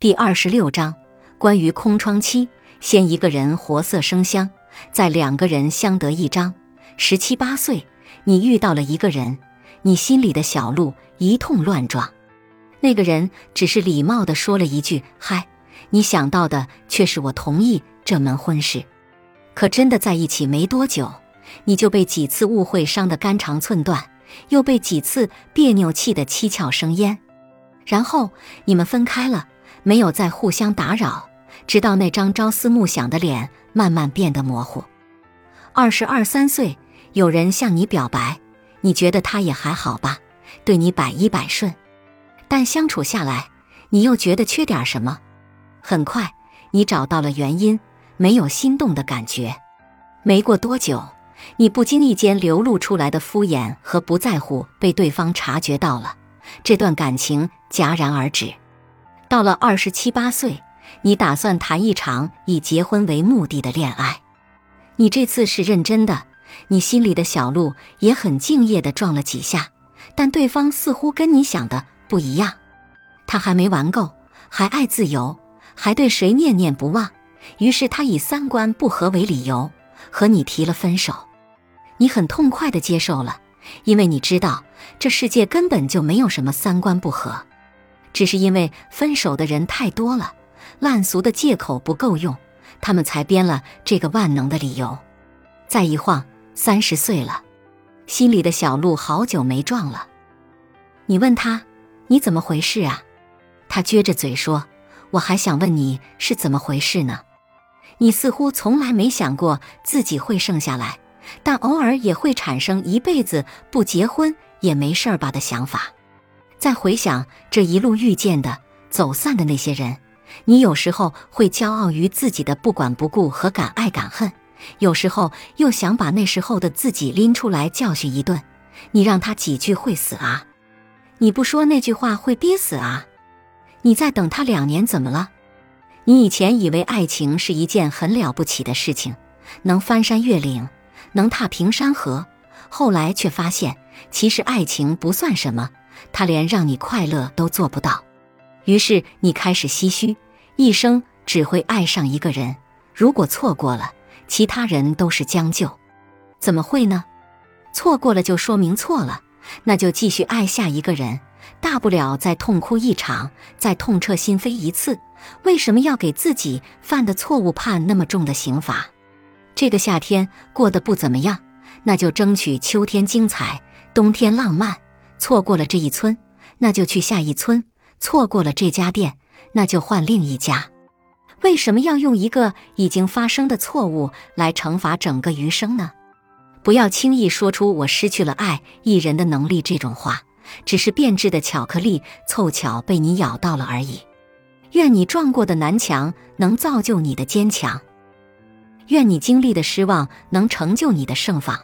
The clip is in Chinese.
第二十六章，关于空窗期。先一个人活色生香，再两个人相得益彰。十七八岁，你遇到了一个人，你心里的小鹿一通乱撞。那个人只是礼貌地说了一句“嗨”，你想到的却是我同意这门婚事。可真的在一起没多久，你就被几次误会伤得肝肠寸断，又被几次别扭气得七窍生烟，然后你们分开了。没有再互相打扰，直到那张朝思暮想的脸慢慢变得模糊。二十二三岁，有人向你表白，你觉得他也还好吧，对你百依百顺，但相处下来，你又觉得缺点什么。很快，你找到了原因，没有心动的感觉。没过多久，你不经意间流露出来的敷衍和不在乎被对方察觉到了，这段感情戛然而止。到了二十七八岁，你打算谈一场以结婚为目的的恋爱。你这次是认真的，你心里的小鹿也很敬业的撞了几下，但对方似乎跟你想的不一样。他还没玩够，还爱自由，还对谁念念不忘。于是他以三观不合为理由和你提了分手。你很痛快的接受了，因为你知道这世界根本就没有什么三观不合。只是因为分手的人太多了，烂俗的借口不够用，他们才编了这个万能的理由。再一晃，三十岁了，心里的小鹿好久没撞了。你问他，你怎么回事啊？他撅着嘴说：“我还想问你是怎么回事呢。”你似乎从来没想过自己会剩下来，但偶尔也会产生一辈子不结婚也没事儿吧的想法。再回想这一路遇见的、走散的那些人，你有时候会骄傲于自己的不管不顾和敢爱敢恨，有时候又想把那时候的自己拎出来教训一顿。你让他几句会死啊？你不说那句话会憋死啊？你再等他两年怎么了？你以前以为爱情是一件很了不起的事情，能翻山越岭，能踏平山河，后来却发现，其实爱情不算什么。他连让你快乐都做不到，于是你开始唏嘘，一生只会爱上一个人，如果错过了，其他人都是将就。怎么会呢？错过了就说明错了，那就继续爱下一个人，大不了再痛哭一场，再痛彻心扉一次。为什么要给自己犯的错误判那么重的刑罚？这个夏天过得不怎么样，那就争取秋天精彩，冬天浪漫。错过了这一村，那就去下一村；错过了这家店，那就换另一家。为什么要用一个已经发生的错误来惩罚整个余生呢？不要轻易说出“我失去了爱一人的能力”这种话，只是变质的巧克力凑巧被你咬到了而已。愿你撞过的南墙能造就你的坚强，愿你经历的失望能成就你的盛放。